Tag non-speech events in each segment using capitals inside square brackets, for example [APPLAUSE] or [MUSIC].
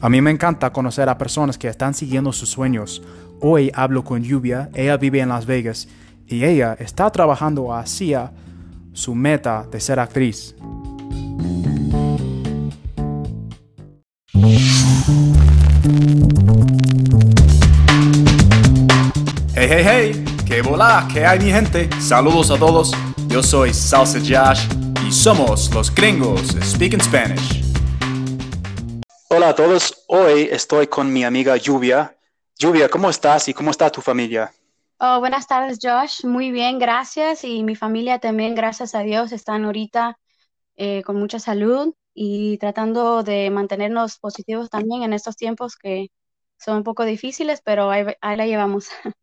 A mí me encanta conocer a personas que están siguiendo sus sueños. Hoy hablo con Lluvia, ella vive en Las Vegas y ella está trabajando hacia su meta de ser actriz. Hey, hey, hey, qué bola, qué hay mi gente. Saludos a todos. Yo soy Salsa Josh y somos los gringos Speaking Spanish. Hola a todos, hoy estoy con mi amiga Lluvia. Lluvia, ¿cómo estás y cómo está tu familia? Oh, buenas tardes, Josh. Muy bien, gracias. Y mi familia también, gracias a Dios, están ahorita eh, con mucha salud y tratando de mantenernos positivos también en estos tiempos que son un poco difíciles, pero ahí, la llevamos. [LAUGHS]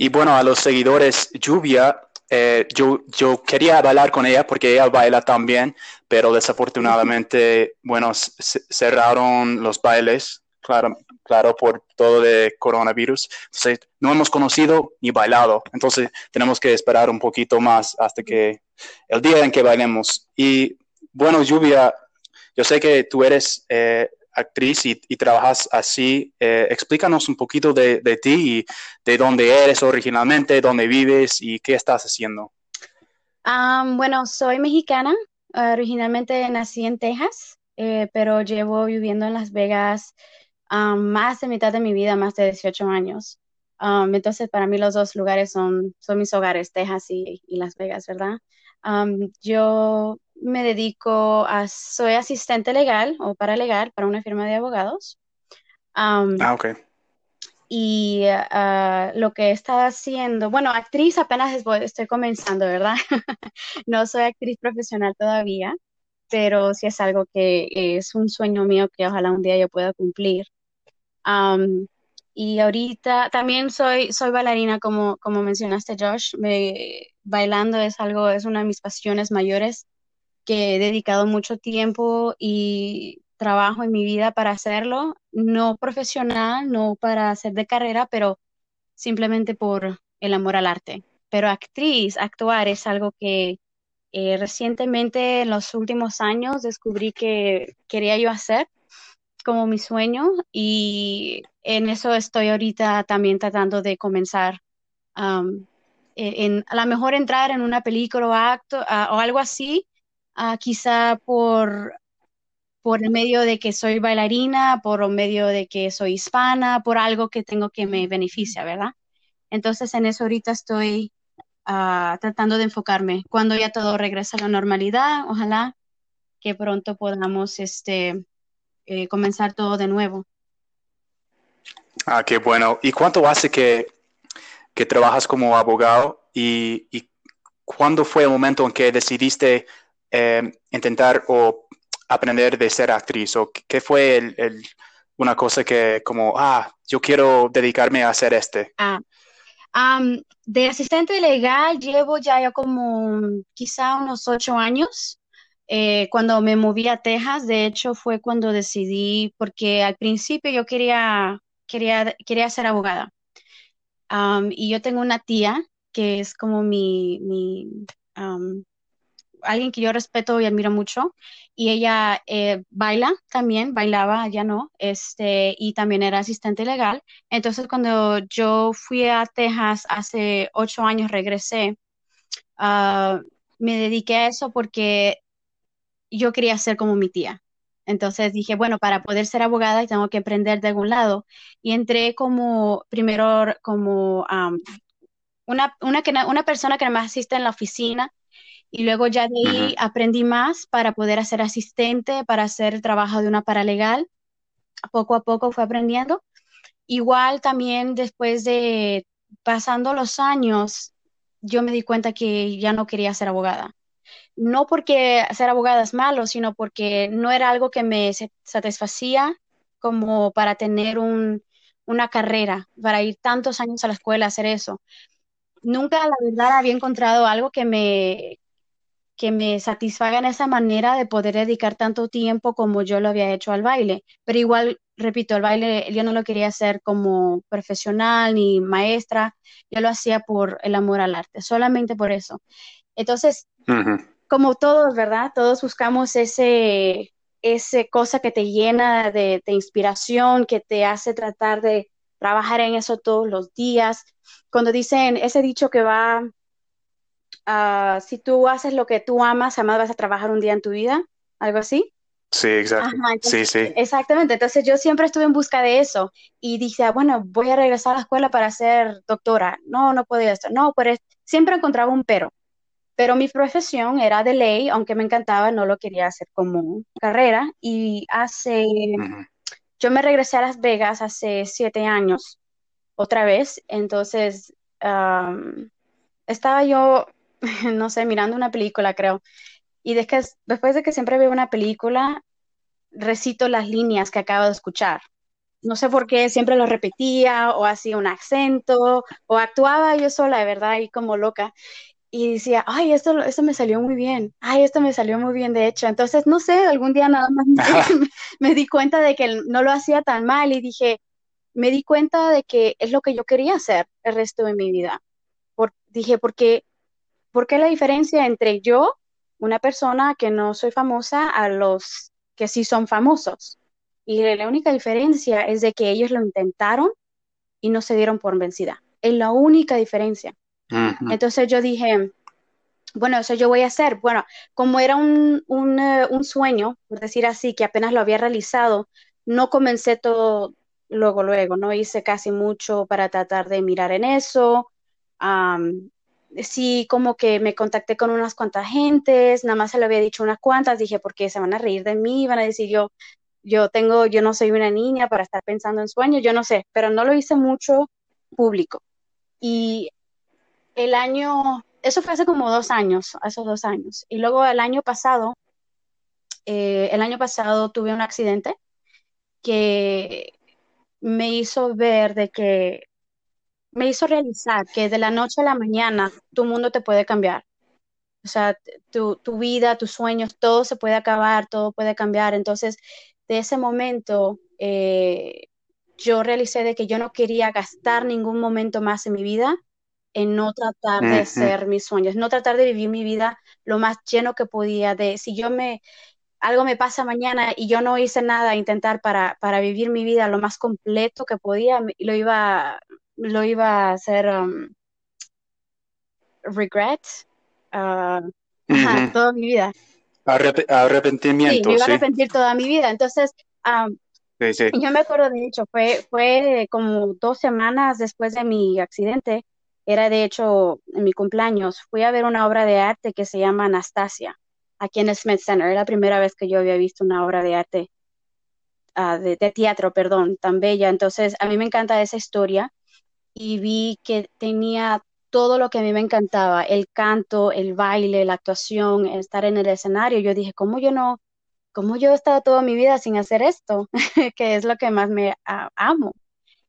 Y bueno, a los seguidores, Lluvia, eh, yo, yo quería bailar con ella porque ella baila también, pero desafortunadamente, bueno, cerraron los bailes, claro, claro, por todo de coronavirus. No hemos conocido ni bailado. Entonces, tenemos que esperar un poquito más hasta que el día en que bailemos. Y bueno, Lluvia, yo sé que tú eres eh, actriz y, trabajas así. Eh, explícanos un poquito de, ti y de dónde eres originalmente, dónde vives y qué estás haciendo. bueno, soy mexicana. Originalmente nací en Texas, eh, pero llevo viviendo en Las Vegas más de mitad de mi vida, más de 18 años. entonces, para mí los dos lugares son, son mis hogares, Texas y, Las Vegas, ¿verdad? yo me dedico a, soy asistente legal o paralegal para una firma de abogados. ah, ok. Y ah, lo que he estado haciendo, bueno, actriz apenas estoy comenzando, ¿verdad? [LAUGHS] no soy actriz profesional todavía, pero sí es algo que es un sueño mío que ojalá un día yo pueda cumplir. y ahorita también soy, soy bailarina, como, como mencionaste, Josh. Me, bailando es algo, es una de mis pasiones mayores que he dedicado mucho tiempo y trabajo en mi vida para hacerlo, no profesional, no para hacer de carrera, pero simplemente por el amor al arte. Pero actriz, actuar es algo que eh, recientemente, en los últimos años, descubrí que quería yo hacer como mi sueño y en eso estoy ahorita también tratando de comenzar. en, a lo mejor entrar en una película o acto o algo así, quizá por, por el medio de que soy bailarina, por el medio de que soy hispana, por algo que tengo que me beneficia, ¿verdad? Entonces en eso ahorita estoy ah, tratando de enfocarme. Cuando ya todo regresa a la normalidad, ojalá que pronto podamos este, eh, comenzar todo de nuevo. Ah, qué bueno. ¿Y cuánto hace que, que trabajas como abogado? ¿Y, ¿Y cuándo fue el momento en que decidiste eh, intentar o aprender de ser actriz? ¿O qué fue el, una cosa que como, ah, yo quiero dedicarme a hacer este? Ah, de asistente legal llevo ya, como quizá unos ocho años. Eh, cuando me moví a Texas, de hecho fue cuando decidí, porque al principio yo quería, quería, quería ser abogada. y yo tengo una tía que es como mi, mi alguien que yo respeto y admiro mucho, y ella eh, baila también, bailaba, ya no, este, y también era asistente legal. Entonces, cuando yo fui a Texas hace ocho años, regresé, ah, me dediqué a eso porque yo quería ser como mi tía. Entonces dije, bueno, para poder ser abogada tengo que aprender de algún lado. Y entré como, primero, como una, una, una persona que me asiste en la oficina y luego ya de ahí aprendí más para poder hacer asistente, para hacer el trabajo de una paralegal. Poco a poco fue aprendiendo. Igual también después de pasando los años, yo me di cuenta que ya no quería ser abogada. No porque ser abogada es malo, sino porque no era algo que me satisfacía como para tener un, una carrera, para ir tantos años a la escuela a hacer eso. Nunca, la verdad, había encontrado algo que me, que me satisfaga en esa manera de poder dedicar tanto tiempo como yo lo había hecho al baile. Pero igual, repito, el baile yo no lo quería hacer como profesional ni maestra, yo lo hacía por el amor al arte, solamente por eso. Entonces, como todos, ¿verdad? Todos buscamos ese, ese cosa que te llena de, inspiración, que te hace tratar de trabajar en eso todos los días. Cuando dicen ese dicho que va, uh, si tú haces lo que tú amas, jamás vas a trabajar un día en tu vida, algo así. Sí, exacto. sí, sí. Exactamente. Entonces yo siempre estuve en busca de eso y dije, ah, bueno, voy a regresar a la escuela para ser doctora. No, no podía estar. No, pero siempre encontraba un pero. Pero mi profesión era de ley, aunque me encantaba, no lo quería hacer como carrera. Y hace, yo me regresé a Las Vegas hace siete años, otra vez. Entonces, estaba yo, [LAUGHS] no sé, mirando una película, creo y después de que siempre veo una película, recito las líneas que acabo de escuchar. No sé por qué siempre lo repetía o hacía un acento o actuaba yo sola, de verdad, y como loca. Y decía, ay, esto, esto me salió muy bien, ay, esto me salió muy bien, de hecho. Entonces, no sé, algún día nada más me, [LAUGHS] di cuenta de que no lo hacía tan mal y dije, me di cuenta de que es lo que yo quería hacer el resto de mi vida. Por, dije, porque, ¿por qué la diferencia entre yo una persona que no soy famosa a los que sí son famosos. Y la única diferencia es de que ellos lo intentaron y no se dieron por vencida. Es la única diferencia. Entonces yo dije, bueno, eso yo voy a hacer. Bueno, como era un, eh, un, sueño, por decir así, que apenas lo había realizado, no comencé todo luego, luego, no hice casi mucho para tratar de mirar en eso sí, como que me contacté con unas cuantas gentes, nada más se lo había dicho unas cuantas, dije, porque se van a reír de mí, van a decir yo, yo tengo, yo no soy una niña para estar pensando en sueños, yo no sé, pero no lo hice mucho público. Y el año, eso fue hace como dos años, esos dos años. Y luego el año pasado, eh, el año pasado tuve un accidente que me hizo ver de que me hizo realizar que de la noche a la mañana tu mundo te puede cambiar. O sea, tu, tu vida, tus sueños, todo se puede acabar, todo puede cambiar. Entonces, de ese momento, eh, yo realicé de que yo no quería gastar ningún momento más en mi vida en no tratar de ser mis sueños, no tratar de vivir mi vida lo más lleno que podía, de si yo me, algo me pasa mañana y yo no hice nada, intentar para, para vivir mi vida lo más completo que podía, lo iba, lo iba a hacer um, regret uh, toda mi vida. arrepentimiento. Sí, me iba a arrepentir toda mi vida. Entonces, um, yo me acuerdo, de hecho, fue, fue como dos semanas después de mi accidente, era de hecho en mi cumpleaños, fui a ver una obra de arte que se llama Anastasia, aquí en el Smith Center. Era la primera vez que yo había visto una obra de arte, uh, de, de, teatro, perdón, tan bella. Entonces, a mí me encanta esa historia y vi que tenía todo lo que a mí me encantaba, el canto, el baile, la actuación, estar en el escenario. Yo dije, ¿cómo yo no, cómo yo he estado toda mi vida sin hacer esto? [LAUGHS] que es lo que más me amo.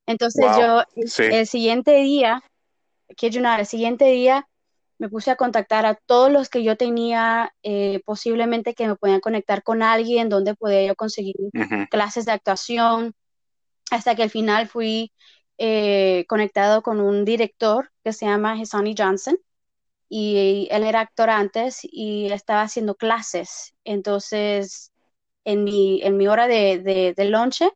Entonces yo el siguiente día, que el siguiente día me puse a contactar a todos los que yo tenía eh, posiblemente que me podían conectar con alguien, donde podía yo conseguir clases de actuación, hasta que al final fui eh, conectado con un director que se llama Hesani Johnson y él era actor antes y estaba haciendo clases. Entonces, en mi, en mi hora de, de, de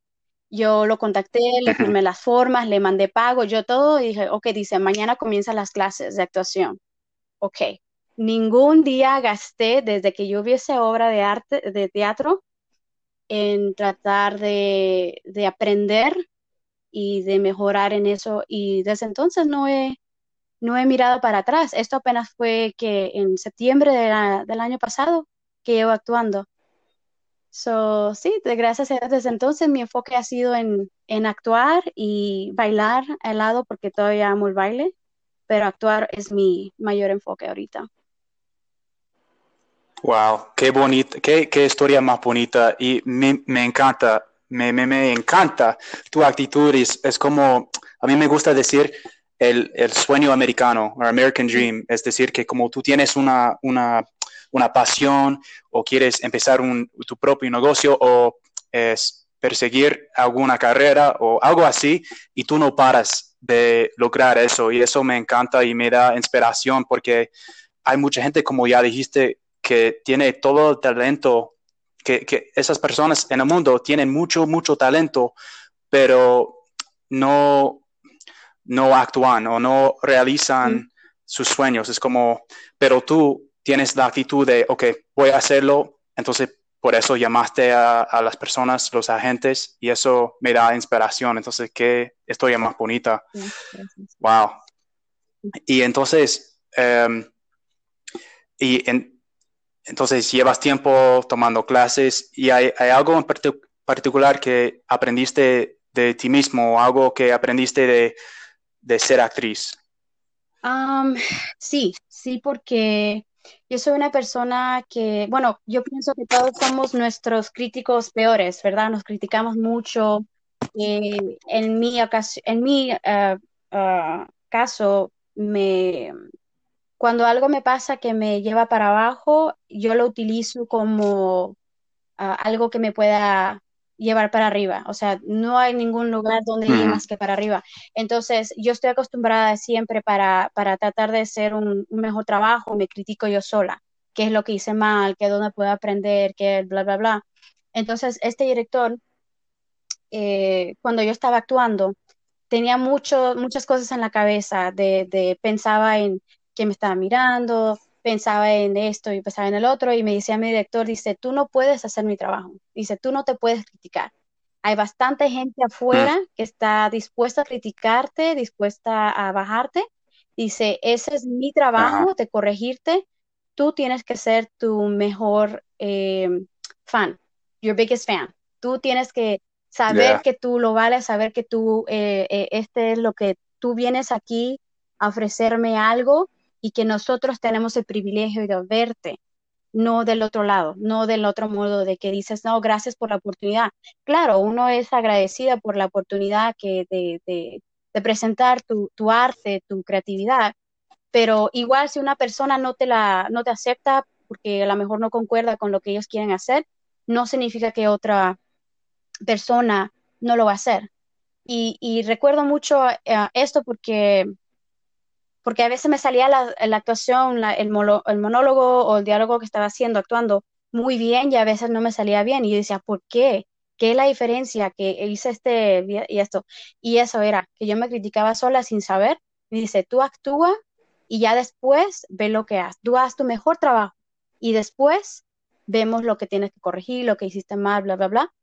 yo lo contacté, le firmé las formas, le mandé pago, yo todo, y dije, ok, dice, mañana comienzan las clases de actuación. Ok, ningún día gasté desde que yo vi esa obra de arte, de teatro, en tratar de, de aprender y de mejorar en eso. Y desde entonces no he, no he mirado para atrás. Esto apenas fue que en septiembre del año pasado que llevo actuando. So, sí, de, gracias a Dios, desde entonces mi enfoque ha sido en, en actuar y bailar al lado porque todavía amo el baile, pero actuar es mi mayor enfoque ahorita. Wow, qué bonita, qué, qué historia más bonita y me, me encanta me, me, encanta tu actitud. Es, es, como, a mí me gusta decir el, el sueño americano, o American Dream. Es decir, que como tú tienes una, una, una pasión o quieres empezar un, tu propio negocio o es perseguir alguna carrera o algo así y tú no paras de lograr eso y eso me encanta y me da inspiración porque hay mucha gente, como ya dijiste, que tiene todo el talento que, esas personas en el mundo tienen mucho, mucho talento, pero no, no actúan o no realizan sus sueños. Es como, pero tú tienes la actitud de, ok, voy a hacerlo, entonces por eso llamaste a, las personas, los agentes, y eso me da inspiración. Entonces, qué historia más bonita. Wow. Y entonces, em, y entonces llevas tiempo tomando clases y hay, algo en particular que aprendiste de ti mismo, algo que aprendiste de, de ser actriz. sí, sí, porque yo soy una persona que, bueno, yo pienso que todos somos nuestros críticos peores, ¿verdad? Nos criticamos mucho. Eh, en mi, en mi eh, ah, caso, me, cuando algo me pasa que me lleva para abajo, yo lo utilizo como ah, algo que me pueda llevar para arriba. O sea, no hay ningún lugar donde ir más que para arriba. Entonces, yo estoy acostumbrada siempre para, para tratar de hacer un, mejor trabajo, me critico yo sola, qué es lo que hice mal, qué es donde puedo aprender, qué bla, bla, bla. Entonces, este director, eh, cuando yo estaba actuando, tenía mucho, muchas cosas en la cabeza, de, de pensaba en que me estaba mirando, pensaba en esto y pensaba en el otro y me decía mi director, dice, tú no puedes hacer mi trabajo, dice, tú no te puedes criticar. Hay bastante gente afuera mm. que está dispuesta a criticarte, dispuesta a bajarte. Dice, ese es mi trabajo de corregirte. Tú tienes que ser tu mejor eh, fan, your biggest fan. Tú tienes que saber que tú lo vales, saber que tú, eh, eh, este es lo que tú vienes aquí a ofrecerme algo y que nosotros tenemos el privilegio de verte, no del otro lado, no del otro modo de que dices, no, gracias por la oportunidad. Claro, uno es agradecida por la oportunidad que de, presentar tu, arte, tu creatividad, pero igual si una persona no te, la, no te acepta porque a lo mejor no concuerda con lo que ellos quieren hacer, no significa que otra persona no lo va a hacer. Y, recuerdo mucho eh, esto porque porque a veces me salía la, actuación, el, monólogo o el diálogo que estaba haciendo, actuando muy bien y a veces no me salía bien. Y yo decía, ¿por qué? ¿Qué es la diferencia que hice este y esto? Y eso era que yo me criticaba sola sin saber. Me dice, tú actúa y ya después ve lo que haces. Tú haz tu mejor trabajo y después vemos lo que tienes que corregir, lo que hiciste mal, bla, bla, bla.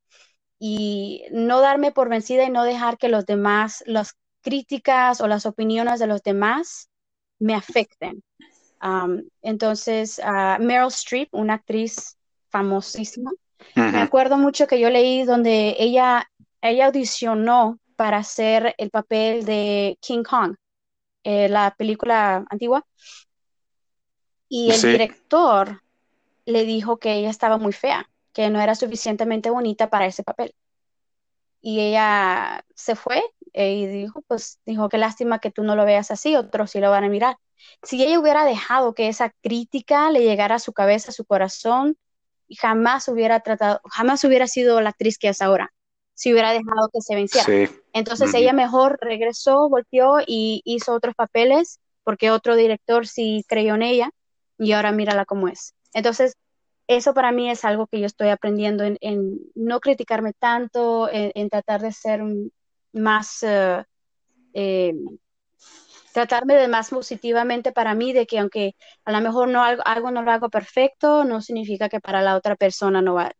Y no darme por vencida y no dejar que los demás, las críticas o las opiniones de los demás me afecten. entonces, Meryl Streep, una actriz famosísima, me acuerdo mucho que yo leí donde ella, ella audicionó para hacer el papel de King Kong, eh, la película antigua, y el director le dijo que ella estaba muy fea, que no era suficientemente bonita para ese papel. Y ella se fue y dijo, pues dijo, qué lástima que tú no lo veas así, otros sí lo van a mirar. Si ella hubiera dejado que esa crítica le llegara a su cabeza, a su corazón, jamás hubiera tratado, jamás hubiera sido la actriz que es ahora, si hubiera dejado que se venciera. Entonces ella mejor regresó, volteó y hizo otros papeles, porque otro director sí creyó en ella, y ahora mírala cómo es. Entonces, eso para mí es algo que yo estoy aprendiendo en, no criticarme tanto, en, tratar de ser más, eh, eh, tratarme de más positivamente para mí, de que aunque a lo mejor no algo, no lo hago perfecto, no significa que para la otra persona no va,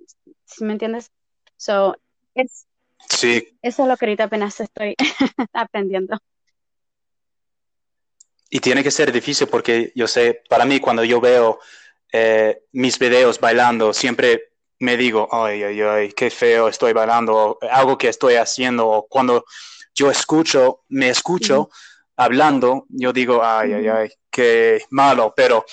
¿sí me entiendes? So, es, sí. Eso es lo que ahorita apenas estoy [LAUGHS] aprendiendo. Y tiene que ser difícil porque yo sé, para mí cuando yo veo eh, mis videos bailando, siempre me digo, ay, ay, ay, qué feo estoy bailando, algo que estoy haciendo, o cuando yo escucho, me escucho hablando, yo digo, ay, ay, ay, qué malo, pero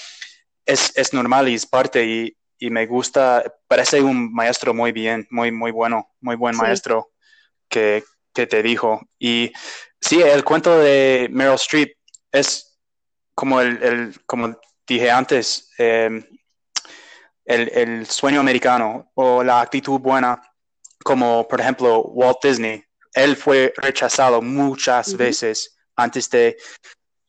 es, es normal y es parte y, y, me gusta, parece un maestro muy bien, muy, muy bueno, muy buen maestro que, que, te dijo. Y sí, el cuento de Meryl Streep es como el, el como dije antes, eh, el, sueño americano o la actitud buena, como por ejemplo Walt Disney. Él fue rechazado muchas veces antes de,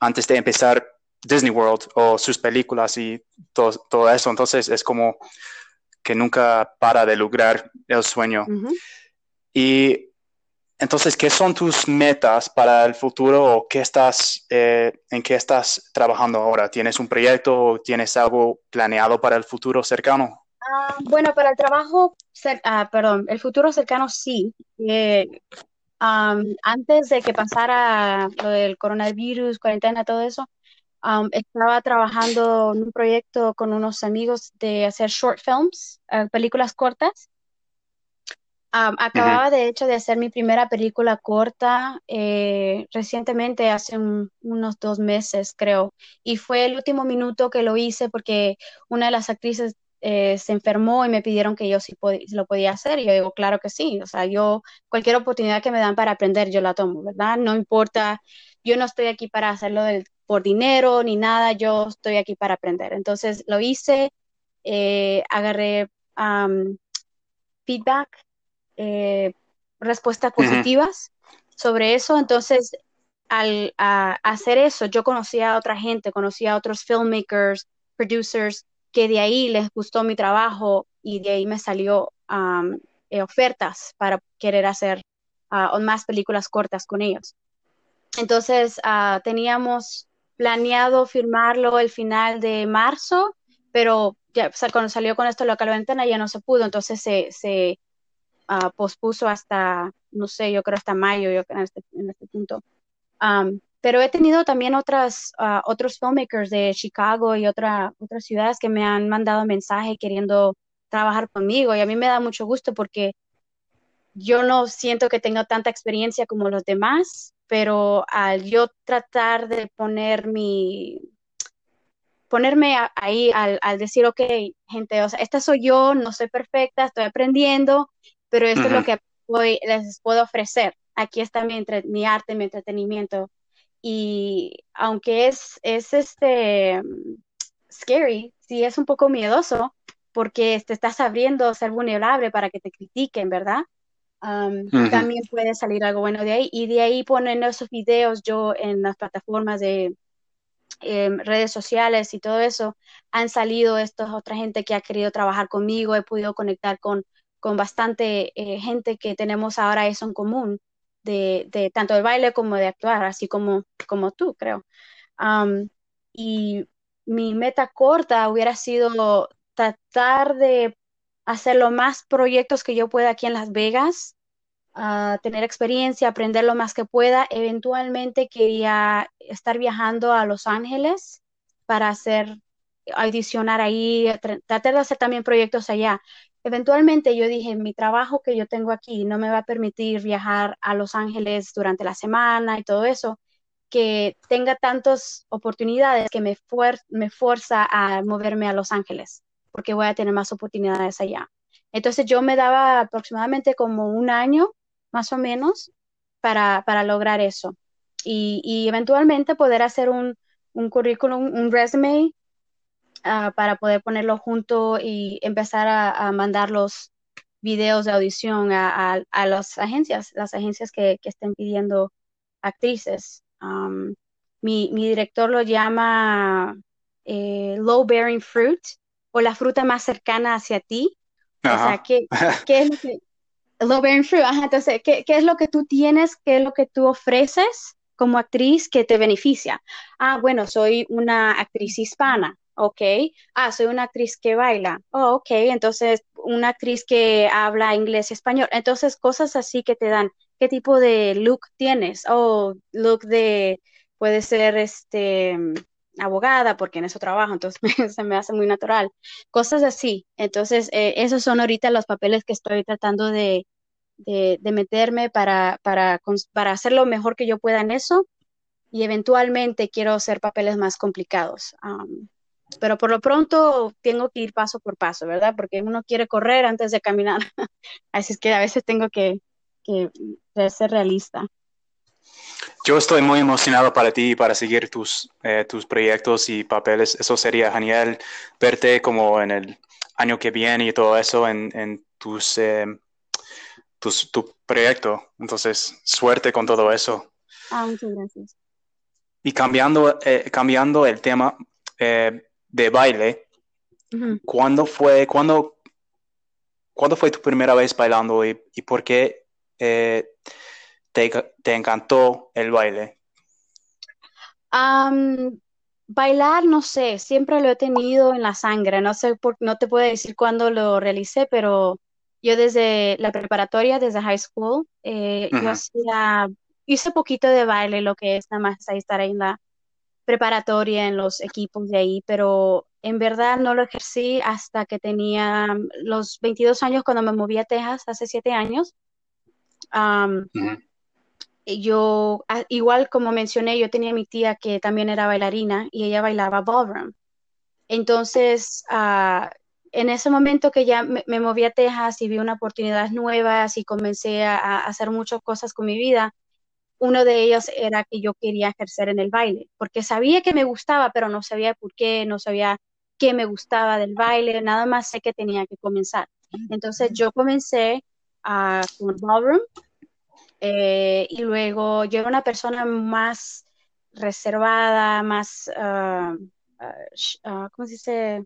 antes de empezar Disney World o sus películas y todo, todo, eso. Entonces es como que nunca para de lograr el sueño. Y entonces, ¿qué son tus metas para el futuro o qué estás, eh, en qué estás trabajando ahora? ¿Tienes un proyecto o tienes algo planeado para el futuro cercano? Ah, bueno, para el trabajo, ah, perdón, el futuro cercano sí. Eh, antes de que pasara lo del coronavirus, cuarentena, todo eso, estaba trabajando en un proyecto con unos amigos de hacer short films, eh, películas cortas acababa de hecho de hacer mi primera película corta eh, recientemente, hace unos dos meses creo, y fue el último minuto que lo hice porque una de las actrices eh, se enfermó y me pidieron que yo sí lo podía hacer y yo digo, claro que sí, o sea, yo cualquier oportunidad que me dan para aprender yo la tomo, ¿verdad? No importa, yo no estoy aquí para hacerlo por dinero ni nada, yo estoy aquí para aprender. Entonces lo hice, eh, agarré feedback eh, respuestas positivas sobre eso. Entonces, al hacer eso, yo conocí a otra gente, conocí a otros filmmakers, producers, que de ahí les gustó mi trabajo y de ahí me salió eh, ofertas para querer hacer uh, más películas cortas con ellos. Entonces, ah, teníamos planeado firmarlo el final de marzo, pero ya, cuando salió con esto local ventana ya no se pudo, entonces se, se uh, pospuso hasta, no sé, yo creo hasta mayo, yo creo en este, en este punto. pero he tenido también otras, uh, otros filmmakers de Chicago y otra, otras ciudades que me han mandado mensaje queriendo trabajar conmigo y a mí me da mucho gusto porque yo no siento que tenga tanta experiencia como los demás, pero al yo tratar de poner mi, ponerme ahí al, al, decir, ok, gente, o sea, esta soy yo, no soy perfecta, estoy aprendiendo pero esto es lo que les puedo ofrecer. Aquí está mi, mi arte, mi entretenimiento. Y aunque es, es este scary, sí es un poco miedoso, porque te estás abriendo a ser vulnerable para que te critiquen, ¿verdad? También puede salir algo bueno de ahí. Y de ahí ponen esos videos yo en las plataformas de em, redes sociales y todo eso, han salido estos otra gente que ha querido trabajar conmigo, he podido conectar con con bastante eh, gente que tenemos ahora eso en común, de, tanto de baile como de actuar, así como, como tú, creo. y mi meta corta hubiera sido tratar de hacer lo más proyectos que yo pueda aquí en Las Vegas, tener experiencia, aprender lo más que pueda. Eventualmente quería estar viajando a Los Ángeles para hacer, audicionar ahí, tratar de hacer también proyectos allá eventualmente yo dije, mi trabajo que yo tengo aquí no me va a permitir viajar a Los Ángeles durante la semana y todo eso, que tenga tantas oportunidades que me, me fuerza a moverme a Los Ángeles, porque voy a tener más oportunidades allá. Entonces yo me daba aproximadamente como un año, más o menos, para, lograr eso. Y, eventualmente poder hacer un, un currículum, un resume Ah, para poder ponerlo junto y empezar a, mandar los videos de audición a, las agencias, las agencias que, estén pidiendo actrices. mi, director lo llama eh, low bearing fruit o la fruta más cercana hacia ti. O sea, [LAUGHS] ¿qué, es lo que, low bearing fruit? entonces, ¿qué, ¿qué es lo que tú tienes? ¿Qué es lo que tú ofreces? como actriz que te beneficia. Ah, bueno, soy una actriz hispana ok. Ah, soy una actriz que baila. Oh, ok. Entonces, una actriz que habla inglés y español. Entonces, cosas así que te dan. ¿Qué tipo de look tienes? Oh, look de, puede ser este abogada, porque en eso trabajo, entonces [LAUGHS] se me hace muy natural. Cosas así. Entonces, eh, esos son ahorita los papeles que estoy tratando de, de, meterme para, para, para hacer lo mejor que yo pueda en eso. Y eventualmente quiero hacer papeles más complicados pero por lo pronto tengo que ir paso por paso, ¿verdad? Porque uno quiere correr antes de caminar. [LAUGHS] Así es que a veces tengo que, ser realista. Yo estoy muy emocionado para ti y para seguir tus, eh, tus proyectos y papeles. Eso sería genial verte como en el año que viene y todo eso en, tus, eh, tus, tu proyecto. Entonces, suerte con todo eso. Ah, muchas gracias. Y cambiando, eh, cambiando el tema, de baile, ¿cuándo fue, cuándo ¿cuándo fue tu primera vez bailando y, por qué eh, te, te, encantó el baile? bailar, no sé, siempre lo he tenido en la sangre. No sé, por, no te puedo decir cuándo lo realicé, pero yo desde la preparatoria, desde high school, eh, yo hacía, hice poquito de baile, lo que es nada más ahí estar ahí en la preparatoria, en los equipos de ahí, pero en verdad no lo ejercí hasta que tenía los 22 años cuando me moví a Texas, hace siete años. Yo, ah, igual como mencioné, yo tenía mi tía que también era bailarina y ella bailaba ballroom. Entonces, uh, en ese momento que ya me, moví a Texas y vi una oportunidades nuevas y comencé a, hacer muchas cosas con mi vida, uno de ellos era que yo quería ejercer en el baile, porque sabía que me gustaba, pero no sabía por qué, no sabía qué me gustaba del baile, nada más sé que tenía que comenzar. Entonces yo comencé a, con ballroom eh, y luego yo era una persona más reservada, más, uh, uh, ¿cómo se dice?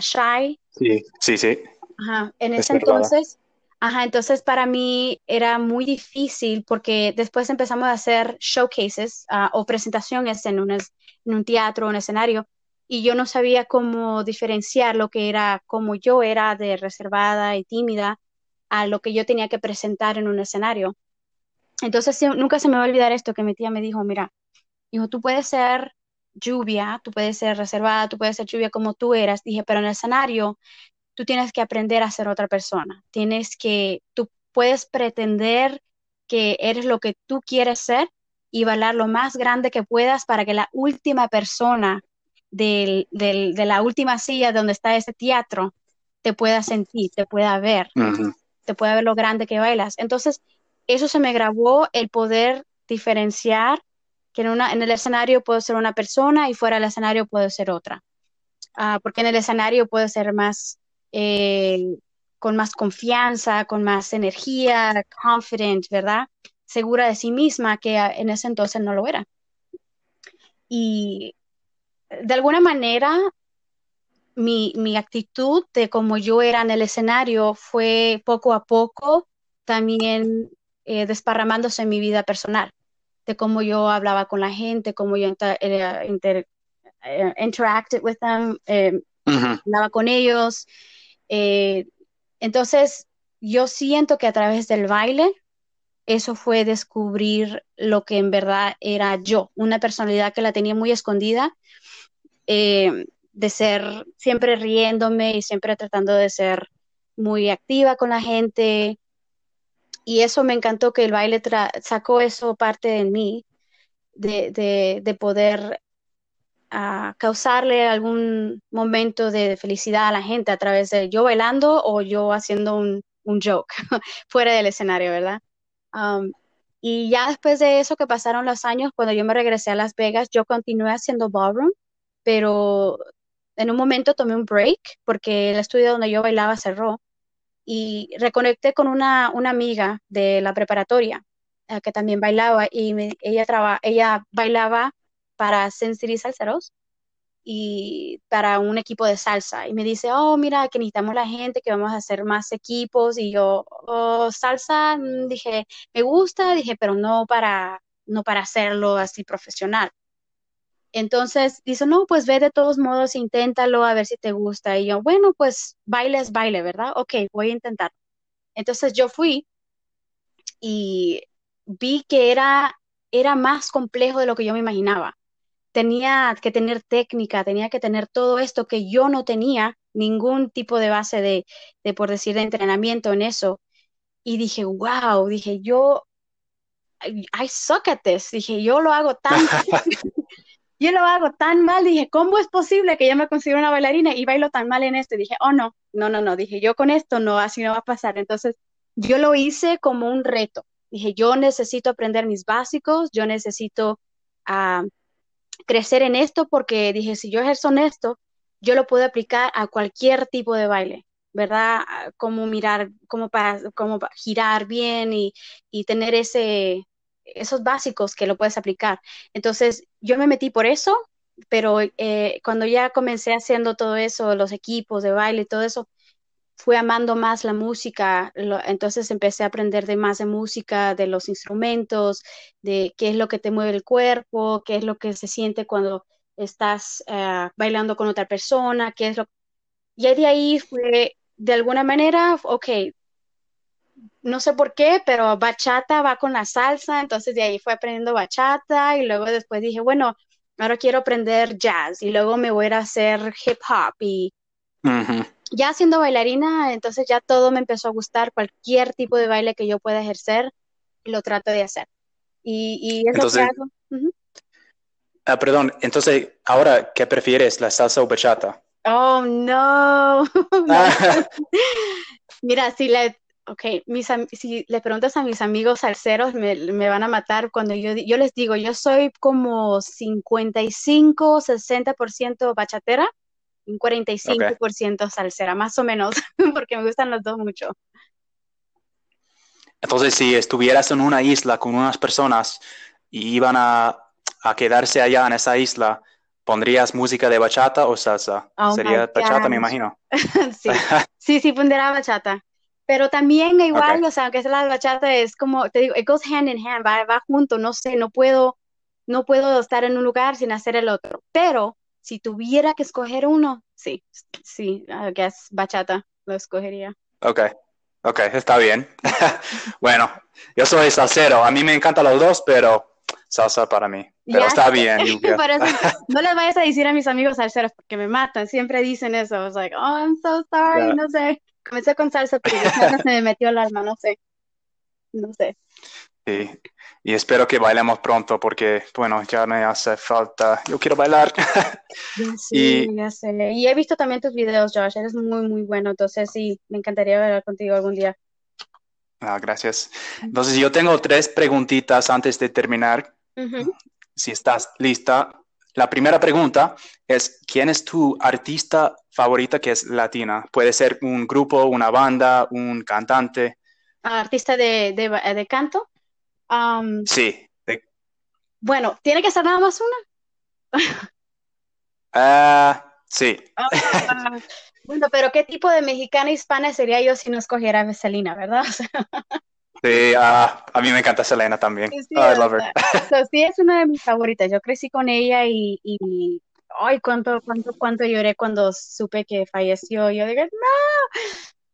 shy. Sí, sí, sí. Ajá. En ese entonces, ajá, entonces para mí era muy difícil porque después empezamos a hacer showcases uh, o presentaciones en un, en un un escenario, y yo no sabía cómo diferenciar lo que era, como yo era de reservada y tímida, a lo que yo tenía que presentar en un escenario. Entonces nunca se me va a olvidar esto que mi tía me dijo, mira, hijo, tú puedes ser lluvia, tú puedes ser reservada, tú puedes ser lluvia como tú eras, dije, pero en el escenario tú tienes que aprender a ser otra persona, tienes que, tú puedes pretender que eres lo que tú quieres ser y bailar lo más grande que puedas para que la última persona del, de la última silla donde está ese teatro te pueda sentir, te pueda ver, te pueda ver lo grande que bailas. Entonces, eso se me grabó el poder diferenciar que en, una, en el escenario puedo ser una persona y fuera del escenario puedo ser otra. Ah, porque en el escenario puedo ser más, eh, con más confianza, con más energía, confident, ¿verdad? Segura de sí misma, que en ese entonces no lo era. Y de alguna manera, mi, mi actitud de como yo era en el escenario fue poco a poco también eh, desparramándose en mi vida personal de cómo yo hablaba con la gente, cómo yo eh, inter, eh, interacted with them, eh, hablaba con ellos. Entonces, yo siento que a través del baile, eso fue descubrir lo que en verdad era yo, una personalidad que la tenía muy escondida, de ser siempre riéndome y siempre tratando de ser muy activa con la gente, y eso me encantó que el baile sacó eso parte de mí, de, poder ah, causarle algún momento de felicidad a la gente a través de yo bailando o yo haciendo un, joke [LAUGHS] fuera del escenario, ¿verdad? Um, y ya después de eso que pasaron los años, cuando yo me regresé a Las Vegas, yo continué haciendo ballroom, pero en un momento tomé un break porque el estudio donde yo bailaba cerró y reconecté con una, una amiga de la preparatoria eh, que también bailaba y ella, traba, ella bailaba para Sensory Salseros y para un equipo de salsa y me dice, oh, mira, que necesitamos la gente, que vamos a hacer más equipos y yo, oh, salsa, mm, dije, me gusta, dije, pero no para, no para hacerlo así profesional. Entonces dice, no, pues ve de todos modos, inténtalo a ver si te gusta. Y yo, bueno, pues baile es baile, ¿verdad? Ok, voy a intentar. Entonces yo fui y vi que era, era más complejo de lo que yo me imaginaba. Tenía que tener técnica, tenía que tener todo esto que yo no tenía, ningún tipo de base de, de por decir, de entrenamiento en eso. Y dije, wow, dije, yo, I suck at this. Dije, yo lo hago tan [LAUGHS] [LAUGHS] yo lo hago tan mal, dije, ¿cómo es posible que yo me considere una bailarina y bailo tan mal en esto? Y dije, oh no, no, no, no, dije, yo con esto no, así no va a pasar. Entonces, yo lo hice como un reto. Dije, yo necesito aprender mis básicos, yo necesito ah, crecer en esto porque dije, si yo ejerzo en esto, yo lo puedo aplicar a cualquier tipo de baile, ¿verdad? Como mirar, como para, como girar bien y, y tener ese, esos básicos que lo puedes aplicar. Entonces, yo me metí por eso, pero eh, cuando ya comencé haciendo todo eso, los equipos de baile todo eso, fui amando más la música, entonces empecé a aprender de más de música, de los instrumentos, de qué es lo que te mueve el cuerpo, qué es lo que se siente cuando estás eh, bailando con otra persona, qué es lo... Y de ahí fue, de alguna manera, ok, no sé por qué, pero bachata va con la salsa, entonces de ahí fue aprendiendo bachata y luego después dije, bueno, ahora quiero aprender jazz y luego me voy a hacer hip hop y ya siendo bailarina, entonces ya todo me empezó a gustar, cualquier tipo de baile que yo pueda ejercer, lo trato de hacer. Y, y es lo que hago. Ah, perdón, entonces, ahora, ¿qué prefieres, la salsa o bachata? Oh, no. [LAUGHS] Ah. [LAUGHS] Mira, si le, okay, mis, si le preguntas a mis amigos salseros, me, me, van a matar cuando yo, yo les digo, yo soy como 55, 60% bachatera un 45% salsera, más o menos, [LAUGHS] porque me gustan los dos mucho. Entonces, si estuvieras en una isla con unas personas y iban a, quedarse allá en esa isla, ¿pondrías música de bachata o salsa? Oh Sería bachata, me imagino. [LAUGHS] sí. [LAUGHS] sí, sí, pondría bachata. Pero también igual, o sea, aunque sea la bachata, es como, te digo, it goes hand in hand, va, va junto, no sé, no puedo, no puedo estar en un lugar sin hacer el otro. Pero si tuviera que escoger uno, sí, sí, I guess bachata lo escogería. Ok, ok, está bien. [LAUGHS] bueno, yo soy salsero, a mí me encantan los dos, pero salsa para mí. Pero está bien. [LAUGHS] [LAUGHS] no les vayas a decir a mis amigos salseros porque me matan, siempre dicen eso. I was like, oh, I'm so sorry, no sé. Comencé con salsa, pero se me metió el alma, no sé. No sé. Sí, y espero que bailemos pronto porque, bueno, ya me hace falta. Yo quiero bailar. [LAUGHS] Ya sé, y, ya sé. Y he visto también tus videos, Josh. Eres muy, muy bueno. Entonces, sí, me encantaría bailar contigo algún día. Ah, gracias. Entonces, yo tengo tres preguntitas antes de terminar. Si estás lista. La primera pregunta es, ¿quién es tu artista favorita que es latina? Puede ser un grupo, una banda, un cantante. ¿Artista de, de, de canto? Sí. Bueno, ¿tiene que ser nada más una? [LAUGHS] Ah, sí. [LAUGHS] Ah, bueno, pero ¿qué tipo de mexicana hispana sería yo si no escogiera a Selena, verdad? [LAUGHS] sí, ah, a mí me encanta Selena también. Sí, I love her. sí, es una de mis favoritas. Yo crecí con ella y, y ay, cuánto, cuánto, cuánto lloré cuando supe que falleció. Yo dije, no,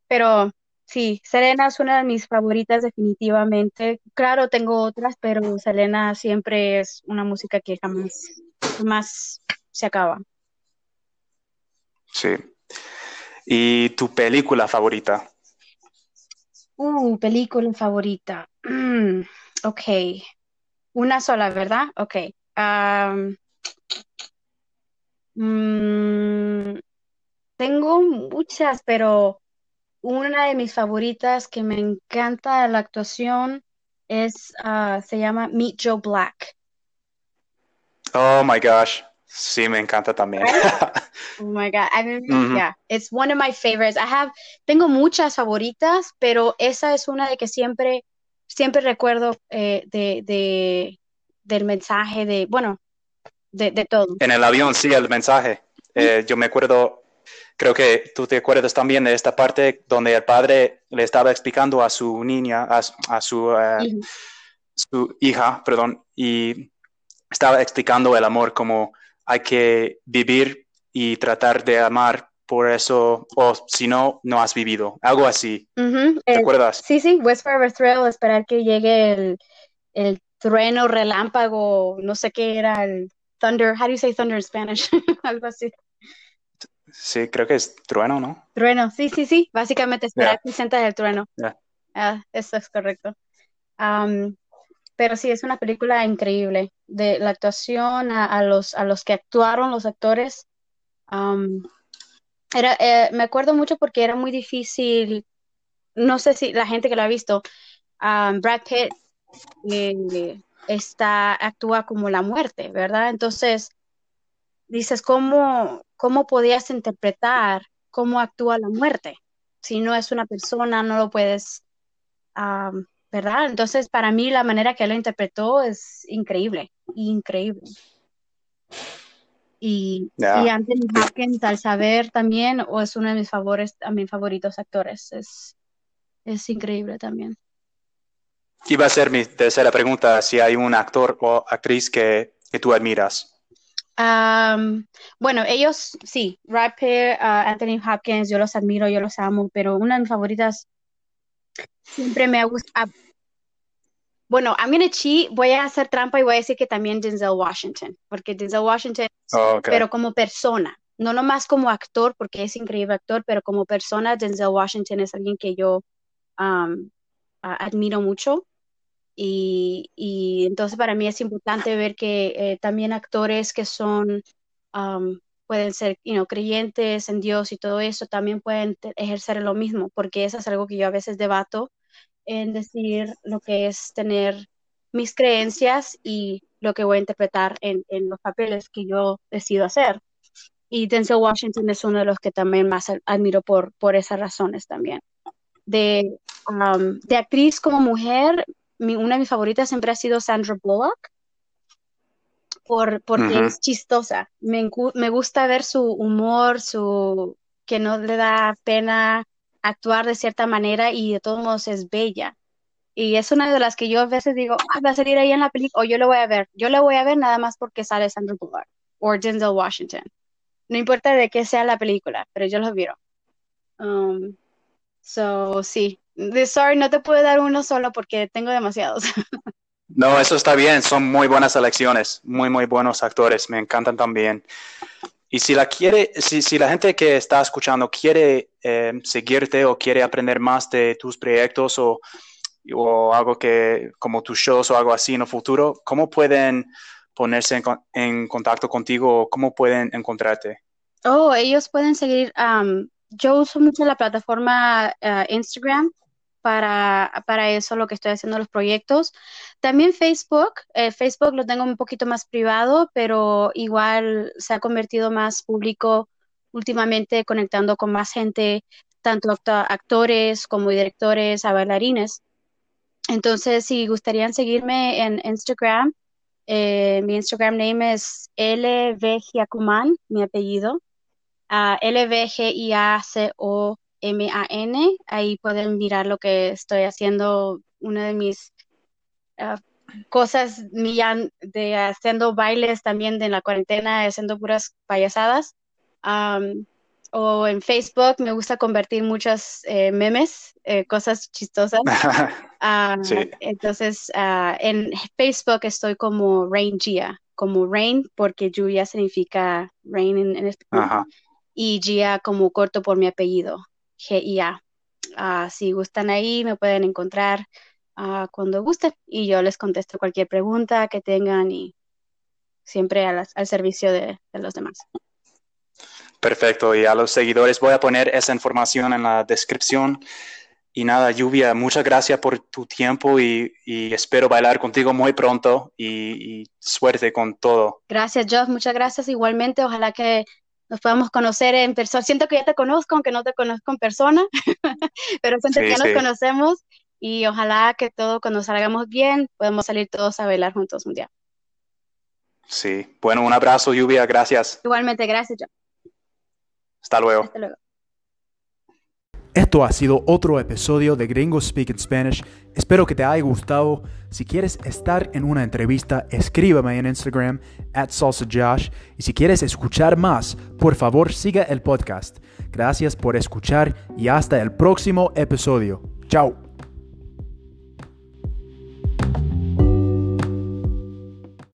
pero Sí, Selena es una de mis favoritas definitivamente. Claro, tengo otras, pero Selena siempre es una música que jamás, jamás se acaba. Sí. ¿Y tu película favorita? Uh, película favorita. Mm, [CLEARS THROAT] ok. Una sola, ¿verdad? Ok. Mm, tengo muchas, pero una de mis favoritas que me encanta la actuación es, uh, se llama Meet Joe Black. Oh my gosh. Sí, me encanta también. [LAUGHS] oh my God. I mean, yeah, it's one of my favorites. I have, tengo muchas favoritas, pero esa es una de que siempre, siempre recuerdo eh, de, de, del mensaje de, bueno, de, de, todo. En el avión, sí, el mensaje. Eh, yo me acuerdo Creo que tú te acuerdas también de esta parte donde el padre le estaba explicando a su niña, a, su, eh, su hija, perdón, y estaba explicando el amor como hay que vivir y tratar de amar por eso, o si no, no has vivido, algo así. ¿Te acuerdas? Sí, sí, West Forever Thrill, esperar que llegue el, el trueno, relámpago, no sé qué era, el thunder, how do you say thunder in Spanish? [LAUGHS] algo así. Sí, creo que es trueno, ¿no? Trueno, sí, sí, sí. Básicamente esperar que sientas el trueno. Ah, eso es correcto. pero sí, es una película increíble. De la actuación a, los, a los que actuaron, los actores. era, eh, me acuerdo mucho porque era muy difícil. No sé si la gente que lo ha visto, Brad Pitt eh, está, actúa como la muerte, ¿verdad? Entonces, dices, ¿cómo, ¿cómo podías interpretar cómo actúa la muerte? Si no es una persona, no lo puedes, ¿verdad? Entonces, para mí la manera que él lo interpretó es increíble, increíble. Y, Anthony Hopkins, al saber también, o es uno de mis favores, a mis favoritos actores. Es, es increíble también. Iba a ser mi tercera pregunta, si hay un actor o actriz que, que tú admiras. Bueno, ellos sí, Pitt, uh, Anthony Hopkins, yo los admiro, yo los amo, pero una de mis favoritas siempre me ha gustado. Bueno, I'm gonna cheat, voy a hacer trampa y voy a decir que también Denzel Washington, porque Denzel Washington, oh, pero como persona, no nomás como actor, porque es increíble actor, pero como persona, Denzel Washington es alguien que yo admiro mucho. Y, y, entonces para mí es importante ver que eh, también actores que son, pueden ser you know, creyentes en Dios y todo eso, también pueden ejercer lo mismo, porque eso es algo que yo a veces debato en decir lo que es tener mis creencias y lo que voy a interpretar en, en los papeles que yo decido hacer. Y Denzel Washington es uno de los que también más admiro por, por esas razones también. De, um, de actriz como mujer, una de mis favoritas siempre ha sido Sandra Bullock, por, porque es chistosa. Me, me gusta ver su humor, su que no le da pena actuar de cierta manera y de todos modos es bella. Y es una de las que yo a veces digo, ah, va a salir ahí en la película, o yo lo voy a ver. Yo lo voy a ver nada más porque sale Sandra Bullock o Denzel Washington. No importa de qué sea la película, pero yo los viro. Um, so, sí. Sorry, no te puedo dar uno solo porque tengo demasiados. [LAUGHS] no, eso está bien. Son muy buenas elecciones. Muy, muy buenos actores. Me encantan también. Y si la quiere, si, si la gente que está escuchando quiere eh, seguirte o quiere aprender más de tus proyectos o, o, algo que, como tus shows o algo así en el futuro, ¿cómo pueden ponerse en, en contacto contigo o cómo pueden encontrarte? Oh, ellos pueden seguir, yo uso mucho la plataforma eh, Instagram para, para eso lo que estoy haciendo los proyectos. También Facebook, eh, Facebook lo tengo un poquito más privado, pero igual se ha convertido más público últimamente conectando con más gente, tanto actores como directores, a bailarines. Entonces, si gustarían seguirme en Instagram, eh, mi Instagram name es lvgiacuman, mi apellido, uh, lvgiaco M-A-N. Ahí pueden mirar lo que estoy haciendo. Una de mis ah, cosas de haciendo bailes también de la cuarentena, haciendo puras payasadas. o en Facebook me gusta convertir muchos eh, memes, eh, cosas chistosas. [LAUGHS] Entonces, ah, en Facebook estoy como Rain Gia, como Rain, porque lluvia significa rain en, español, y Gia como corto por mi apellido. GIA. Uh, si gustan ahí, me pueden encontrar uh, cuando gusten y yo les contesto cualquier pregunta que tengan y siempre al servicio de, los demás. Perfecto, y a los seguidores voy a poner esa información en la descripción. Y nada, Lluvia, muchas gracias por tu tiempo y, espero bailar contigo muy pronto y, y, suerte con todo. Gracias, Josh, muchas gracias igualmente. Ojalá que nos podamos conocer en persona. Siento que ya te conozco, aunque no te conozco en persona, [LAUGHS] pero siento que ya nos conocemos y ojalá que todo cuando salgamos bien, podamos salir todos a bailar juntos un día. Sí, bueno, un abrazo, Lluvia, gracias. Igualmente, gracias, John. Hasta luego. Hasta luego. Esto ha sido otro episodio de Gringo Speak in Spanish. Espero que te haya gustado. Si quieres estar en una entrevista, escríbeme en Instagram at salsajosh. Y si quieres escuchar más, por favor siga el podcast. Gracias por escuchar y hasta el próximo episodio. Chao.